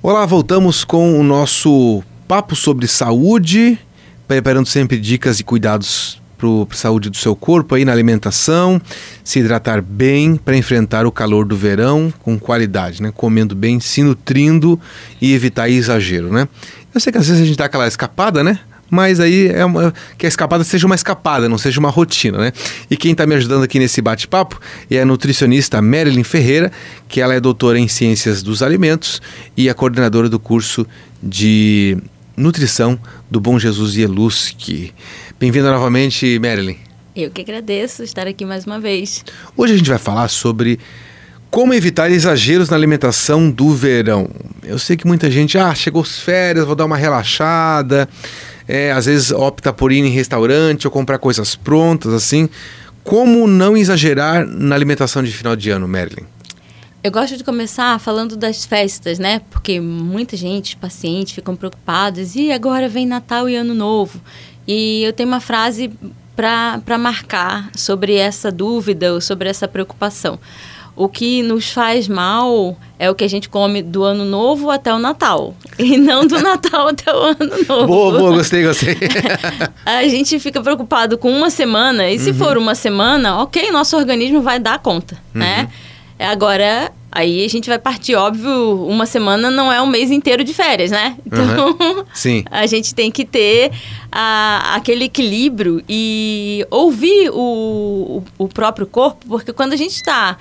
Olá, voltamos com o nosso papo sobre saúde, preparando sempre dicas e cuidados para a saúde do seu corpo aí na alimentação, se hidratar bem para enfrentar o calor do verão com qualidade, né? Comendo bem, se nutrindo e evitar exagero, né? Eu sei que às vezes a gente dá aquela escapada, né? Mas aí é uma, que a escapada seja uma escapada, não seja uma rotina, né? E quem está me ajudando aqui nesse bate-papo é a nutricionista Marilyn Ferreira, que ela é doutora em Ciências dos Alimentos e a coordenadora do curso de Nutrição do Bom Jesus Ieluski. Bem-vinda novamente, Marilyn. Eu que agradeço estar aqui mais uma vez. Hoje a gente vai falar sobre como evitar exageros na alimentação do verão. Eu sei que muita gente, ah, chegou as férias, vou dar uma relaxada é, às vezes opta por ir em restaurante ou comprar coisas prontas, assim. Como não exagerar na alimentação de final de ano, Marilyn? Eu gosto de começar falando das festas, né? Porque muita gente, pacientes, ficam preocupados. E agora vem Natal e Ano Novo. E eu tenho uma frase para marcar sobre essa dúvida ou sobre essa preocupação. O que nos faz mal é o que a gente come do ano novo até o Natal. E não do Natal até o ano novo. Boa, boa, gostei, gostei. a gente fica preocupado com uma semana, e se uhum. for uma semana, ok, nosso organismo vai dar conta, uhum. né? Agora, aí a gente vai partir, óbvio, uma semana não é um mês inteiro de férias, né? Então, uhum. Sim. a gente tem que ter a, aquele equilíbrio e ouvir o, o, o próprio corpo, porque quando a gente está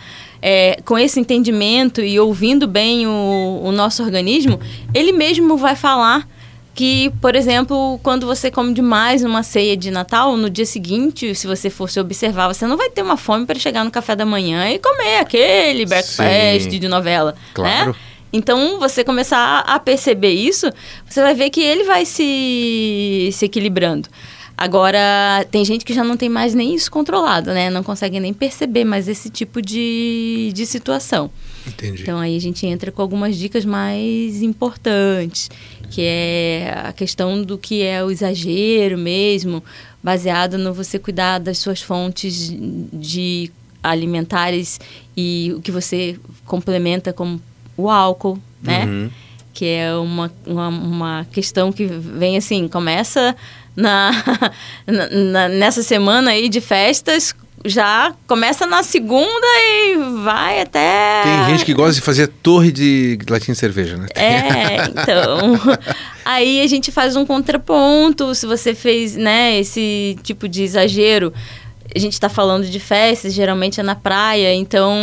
é, com esse entendimento e ouvindo bem o, o nosso organismo, ele mesmo vai falar que, por exemplo, quando você come demais numa ceia de Natal, no dia seguinte, se você fosse observar, você não vai ter uma fome para chegar no café da manhã e comer aquele breakfast Sim, de novela, né? claro. né? Então, você começar a perceber isso, você vai ver que ele vai se, se equilibrando. Agora, tem gente que já não tem mais nem isso controlado, né? Não consegue nem perceber mais esse tipo de, de situação. Entendi. Então, aí a gente entra com algumas dicas mais importantes, que é a questão do que é o exagero mesmo, baseado no você cuidar das suas fontes de alimentares e o que você complementa com o álcool, né? Uhum. Que é uma, uma, uma questão que vem assim, começa na, na, nessa semana aí de festas já começa na segunda e vai até. Tem gente que gosta de fazer torre de latinha de cerveja, né? É, então. aí a gente faz um contraponto. Se você fez, né, esse tipo de exagero. A gente está falando de festas, geralmente é na praia. Então,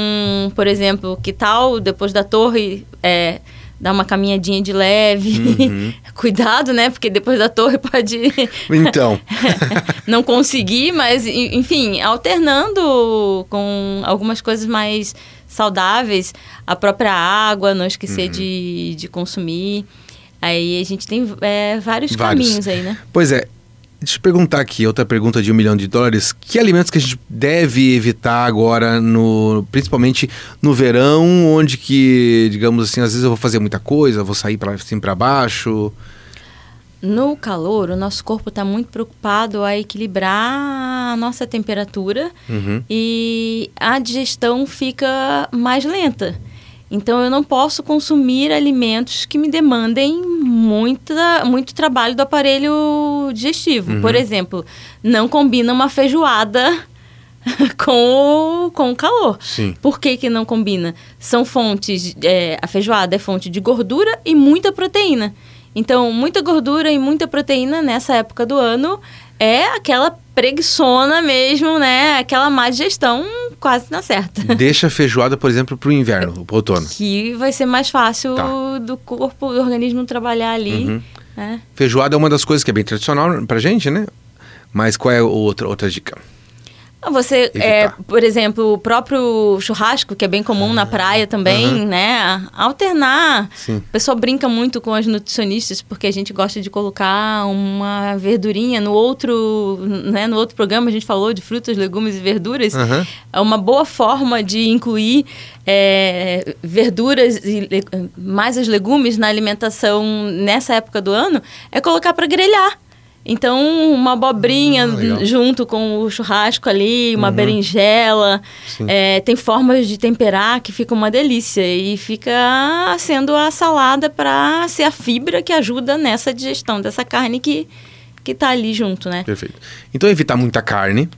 por exemplo, que tal depois da torre é, dar uma caminhadinha de leve. Uhum. Cuidado, né? Porque depois da torre pode. Então. não conseguir, mas, enfim, alternando com algumas coisas mais saudáveis, a própria água, não esquecer uhum. de, de consumir. Aí a gente tem é, vários, vários, caminhos aí, né? Pois é. Deixa eu perguntar aqui, outra pergunta de um milhão de dólares. Que alimentos que a gente deve evitar agora, no, principalmente no verão, onde que, digamos assim, às vezes eu vou fazer muita coisa, vou sair para cima para baixo? No calor, o nosso corpo está muito preocupado a equilibrar a nossa temperatura uhum. e a digestão fica mais lenta. Então, eu não posso consumir alimentos que me demandem muita, muito trabalho do aparelho digestivo. Uhum. Por exemplo, não combina uma feijoada com, o, com o calor. Sim. Por que, que não combina? São fontes. É, a feijoada é fonte de gordura e muita proteína. Então, muita gordura e muita proteína nessa época do ano é aquela preguiçona mesmo, né? Aquela má digestão quase na certa. Deixa a feijoada, por exemplo, para o inverno, para o outono. Que vai ser mais fácil tá. do corpo, do organismo trabalhar ali. Uhum. Né? Feijoada é uma das coisas que é bem tradicional para gente, né? Mas qual é a outra, outra dica? Você, é, por exemplo, o próprio churrasco, que é bem comum na praia também, uhum. né? Alternar. Sim. O pessoal brinca muito com as nutricionistas, porque a gente gosta de colocar uma verdurinha no outro, né? No outro programa a gente falou de frutas, legumes e verduras. Uhum. É uma boa forma de incluir é, verduras e mais os legumes na alimentação nessa época do ano, é colocar para grelhar. Então, uma abobrinha Ah, junto com o churrasco ali, uma Uhum. berinjela. É, tem formas de temperar que fica uma delícia. E fica sendo a salada para ser a fibra que ajuda nessa digestão dessa carne que, que tá ali junto, né? Perfeito. Então evitar muita carne,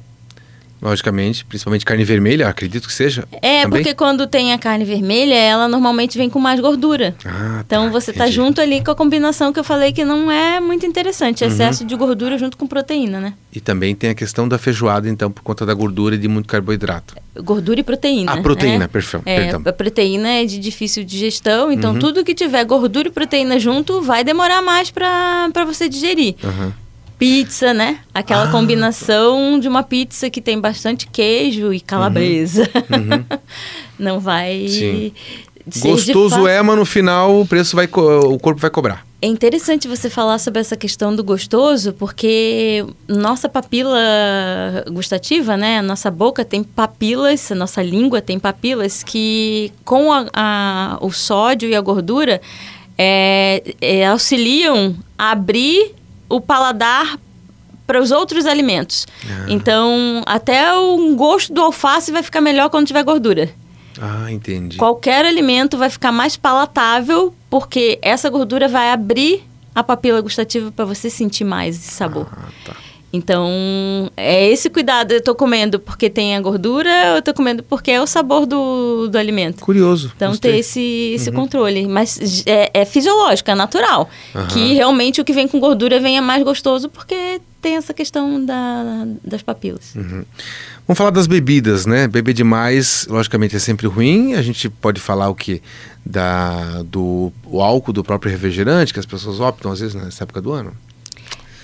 logicamente, principalmente carne vermelha, acredito que seja. É, também? porque quando tem a carne vermelha, ela normalmente vem com mais gordura. Ah, Então tá, você tá entendi. junto ali com a combinação que eu falei que não é muito interessante, excesso de gordura junto com proteína, né? E também tem a questão da feijoada, então, por conta da gordura e de muito carboidrato. Gordura e proteína. Ah, proteína, né? perfeito, É, perdão. a proteína é de difícil digestão, então Uhum. tudo que tiver gordura e proteína junto vai demorar mais para você digerir. Aham. Pizza, né? Aquela Ah, combinação de uma pizza que tem bastante queijo e calabresa. Não vai. Uhum. Sim. ser de Gostoso é, mas no final o preço vai, o corpo vai cobrar. É interessante você falar sobre essa questão do gostoso, porque nossa papila gustativa, né? Nossa boca tem papilas, nossa língua tem papilas que, com a, a- o sódio e a gordura, é, é, auxiliam a abrir o paladar para os outros alimentos. Então, até o gosto do alface vai ficar melhor quando tiver gordura. Ah, entendi. Qualquer alimento vai ficar mais palatável porque essa gordura vai abrir a papila gustativa para você sentir mais esse sabor. Ah, tá. Então, é esse cuidado. Eu tô comendo porque tem a gordura, ou eu tô comendo porque é o sabor do, do alimento. Curioso. Então, gostei. ter esse, esse controle. Mas é, é fisiológico, é natural. Aham. Que realmente o que vem com gordura venha mais gostoso porque tem essa questão da, das papilas. Vamos falar das bebidas, né? Beber demais, logicamente, é sempre ruim. A gente pode falar o que? Da, do o álcool do próprio refrigerante, que as pessoas optam, às vezes, nessa época do ano.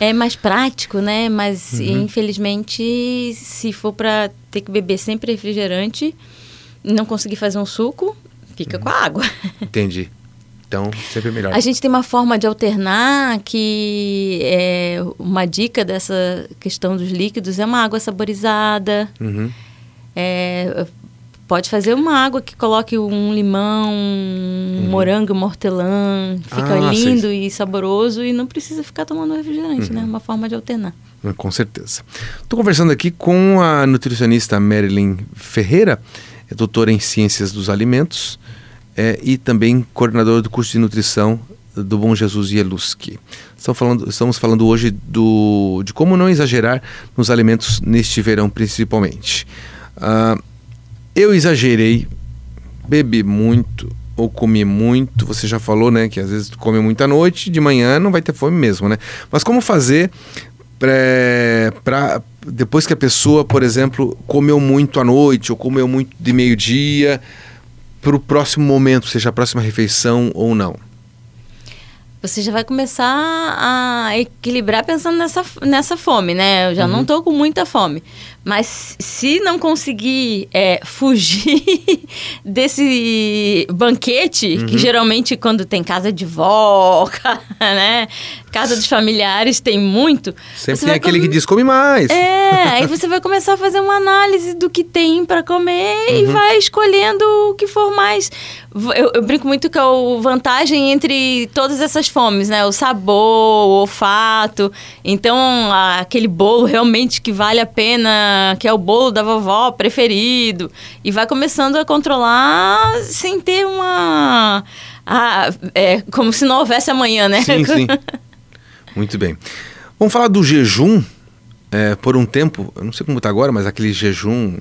É mais prático, né? Mas Uhum. infelizmente, se for para ter que beber sempre refrigerante, não conseguir fazer um suco, fica Uhum. com a água. Entendi. Então, sempre melhor. A gente tem uma forma de alternar que é uma dica dessa questão dos líquidos é uma água saborizada. Uhum. É, pode fazer uma água que coloque um limão, um morango, um hortelã. Fica Uhum. Ah, sei. Uhum. lindo e saboroso e não precisa ficar tomando refrigerante, né? Uma forma de alternar. Com certeza. Estou conversando aqui com a nutricionista Marilyn Ferreira, é doutora em Ciências dos Alimentos é, e também coordenadora do curso de nutrição do Bom Jesus Ieluski. Estamos falando, estamos falando hoje do, de como não exagerar nos alimentos neste verão, principalmente. Ah, eu exagerei, bebi muito ou comi muito. Você já falou, né, que às vezes tu come muito à noite, de manhã não vai ter fome mesmo, né? Mas como fazer para depois que a pessoa, por exemplo, comeu muito à noite ou comeu muito de meio-dia, para o próximo momento, seja a próxima refeição ou não? Você já vai começar a equilibrar pensando nessa, nessa fome, né? Eu já não tô com muita fome. Mas se não conseguir é, fugir desse banquete, que geralmente quando tem casa de vó, né? Casa dos familiares tem muito. Sempre você tem aquele que diz come mais. É, aí você vai começar a fazer uma análise do que tem para comer e vai escolhendo o que for mais. Eu, eu brinco muito que é a vantagem entre todas essas fomes, né? O sabor, o olfato. Então, aquele bolo realmente que vale a pena, que é o bolo da vovó preferido. E vai começando a controlar sem ter uma. Ah, é, como se não houvesse amanhã, né? Sim, sim. Muito bem. Vamos falar do jejum é, por um tempo. Eu não sei como está agora, mas aquele jejum.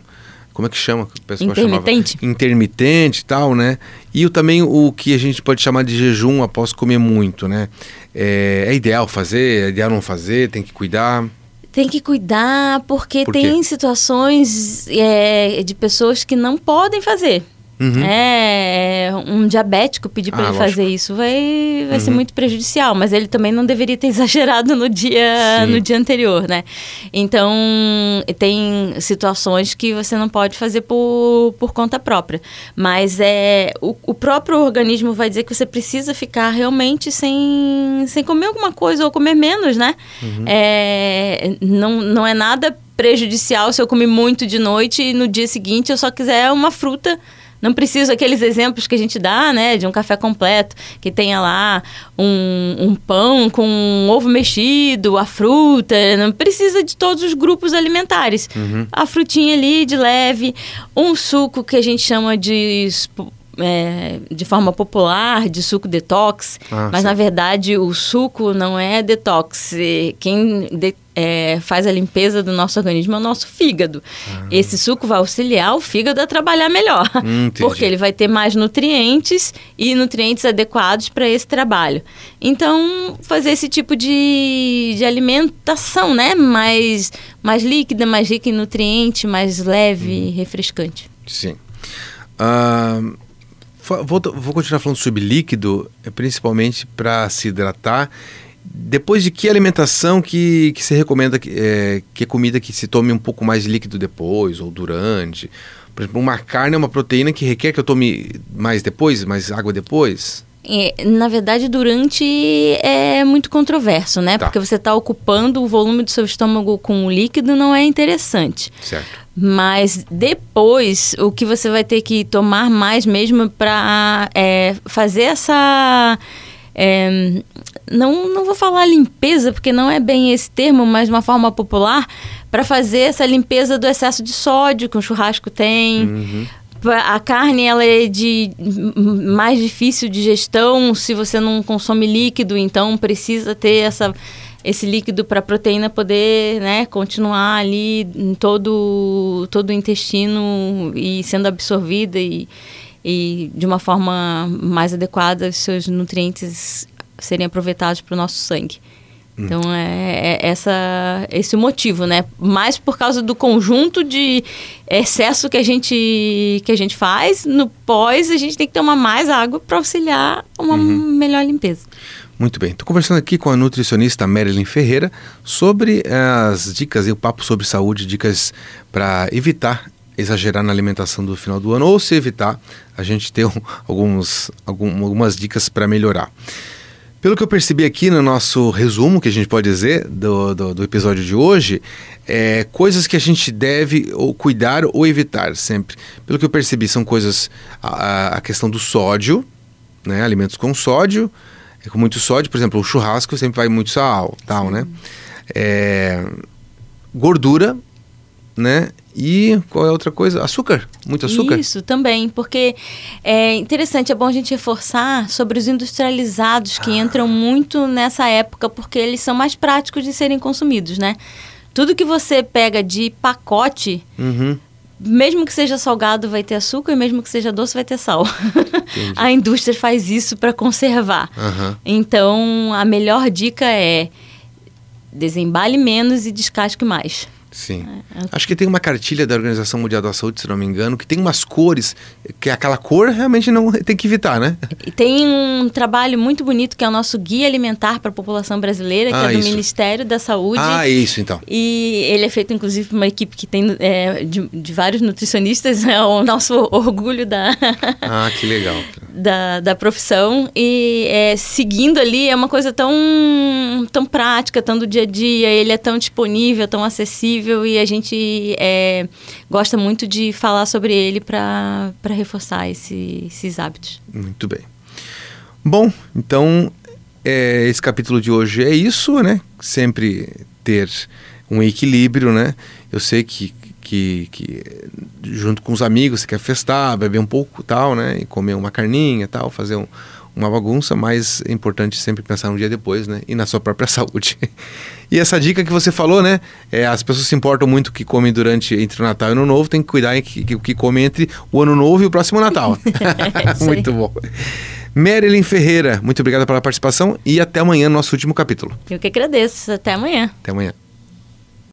Como é que chama? que o pessoal chamava? Intermitente. Intermitente e tal, né? E o, também o que a gente pode chamar de jejum após comer muito, né? É, é ideal fazer, é ideal não fazer, tem que cuidar. Tem que cuidar, porque Por tem situações é, de pessoas que não podem fazer. Uhum. É, um diabético pedir para Ah, ele lógico. fazer isso vai, vai ser Uhum. muito prejudicial, mas ele também não deveria ter exagerado no dia, Sim. no dia anterior, né? Então, tem situações que você não pode fazer por, por conta própria. Mas é o, o próprio organismo vai dizer que você precisa ficar realmente sem, sem comer alguma coisa ou comer menos, né? É, não, não é nada prejudicial se eu comer muito de noite e no dia seguinte eu só quiser uma fruta Não precisa aqueles exemplos que a gente dá, né? De um café completo, que tenha lá um, um pão com um ovo mexido, a fruta. Não precisa de todos os grupos alimentares. Uhum. A frutinha ali de leve, um suco que a gente chama de é, de forma popular de suco detox, Ah, mas sim. na verdade o suco não é detox. Quem de- é, faz a limpeza do nosso organismo é o nosso fígado. Esse suco vai auxiliar o fígado a trabalhar melhor, Ah. Hum, porque ele vai ter mais nutrientes e nutrientes adequados para esse trabalho. Então, fazer esse tipo de, de alimentação, né? Mais, mais líquida, mais rica em nutriente, mais leve e refrescante. Sim. Ah, fa- vou, vou continuar falando sobre líquido, é, principalmente para se hidratar. Depois de que alimentação que, que você recomenda que, é, que é comida que se tome um pouco mais líquido depois ou durante? Por exemplo, uma carne é uma proteína que requer que eu tome mais depois, mais água depois? É, na verdade, durante é muito controverso, né? Tá. Porque você está ocupando o volume do seu estômago com o líquido, não é interessante. Certo. Mas depois, o que você vai ter que tomar mais mesmo para fazer essa. é, não, não vou falar limpeza, porque não é bem esse termo, mas de uma forma popular, para fazer essa limpeza do excesso de sódio que o churrasco tem. Uhum. A carne ela é de mais difícil digestão se você não consome líquido, então precisa ter essa, esse líquido para a proteína poder né, continuar ali em todo, todo o intestino e sendo absorvida e, e de uma forma mais adequada os seus nutrientes serem aproveitados para o nosso sangue. Então é, é essa, esse o motivo, né? Mais por causa do conjunto de excesso que a gente, que a gente faz. No pós, a gente tem que tomar mais água para auxiliar uma melhor limpeza. Muito bem. Estou conversando aqui com a nutricionista Marilyn Ferreira sobre eh, as dicas e o papo sobre saúde, dicas para evitar exagerar na alimentação do final do ano ou se evitar, a gente ter alguns, algum- algumas dicas para melhorar. Pelo que eu percebi aqui no nosso resumo, que a gente pode dizer, do, do, do episódio de hoje, é, coisas que a gente deve ou cuidar ou evitar sempre. Pelo que eu percebi, são coisas. A, a questão do sódio, né? Alimentos com sódio, é, com muito sódio, por exemplo, o churrasco sempre vai muito sal, tal, né? É, gordura, né? E qual é outra coisa? Açúcar, muito açúcar. Isso também, porque é interessante, é bom a gente reforçar sobre os industrializados que entram muito nessa época, porque eles são mais práticos de serem consumidos, né? Tudo que você pega de pacote, Uhum. Mesmo que seja salgado, vai ter açúcar, e mesmo que seja doce, vai ter sal. a indústria faz isso para conservar. Aham. Então, a melhor dica é desembale menos e descasque mais. Sim. É, Acho que tem uma cartilha da Organização Mundial da Saúde, se não me engano, que tem umas cores, que aquela cor realmente não tem que evitar, né? E tem um trabalho muito bonito que é o nosso guia alimentar para a população brasileira, que Ah, é do isso. Ministério da Saúde. Ah, isso então. E ele é feito, inclusive, por uma equipe que tem é, de, de vários nutricionistas, é o nosso orgulho da, Ah, que legal. da, da profissão. E é, seguindo ali é uma coisa tão, tão prática, tão do dia a dia, ele é tão disponível, tão acessível e a gente é, gosta muito de falar sobre ele para reforçar esse- esses hábitos. Muito bem. Bom, então é, esse capítulo de hoje é isso, né? Sempre ter um equilíbrio, né? Eu sei que, que, que junto com os amigos você quer festar, beber um pouco tal, né? E comer uma carninha tal, fazer um- uma bagunça, mas é importante sempre pensar um dia depois, né? E na sua própria saúde. E essa dica que você falou, né? É, as pessoas se importam muito o que comem durante entre o Natal e o Ano Novo, tem que cuidar em que, que, o que come entre o Ano Novo e o próximo Natal. É muito bom. Marilyn Ferreira, muito obrigado pela participação e até amanhã no nosso último capítulo. Eu que agradeço. Até amanhã. Até amanhã.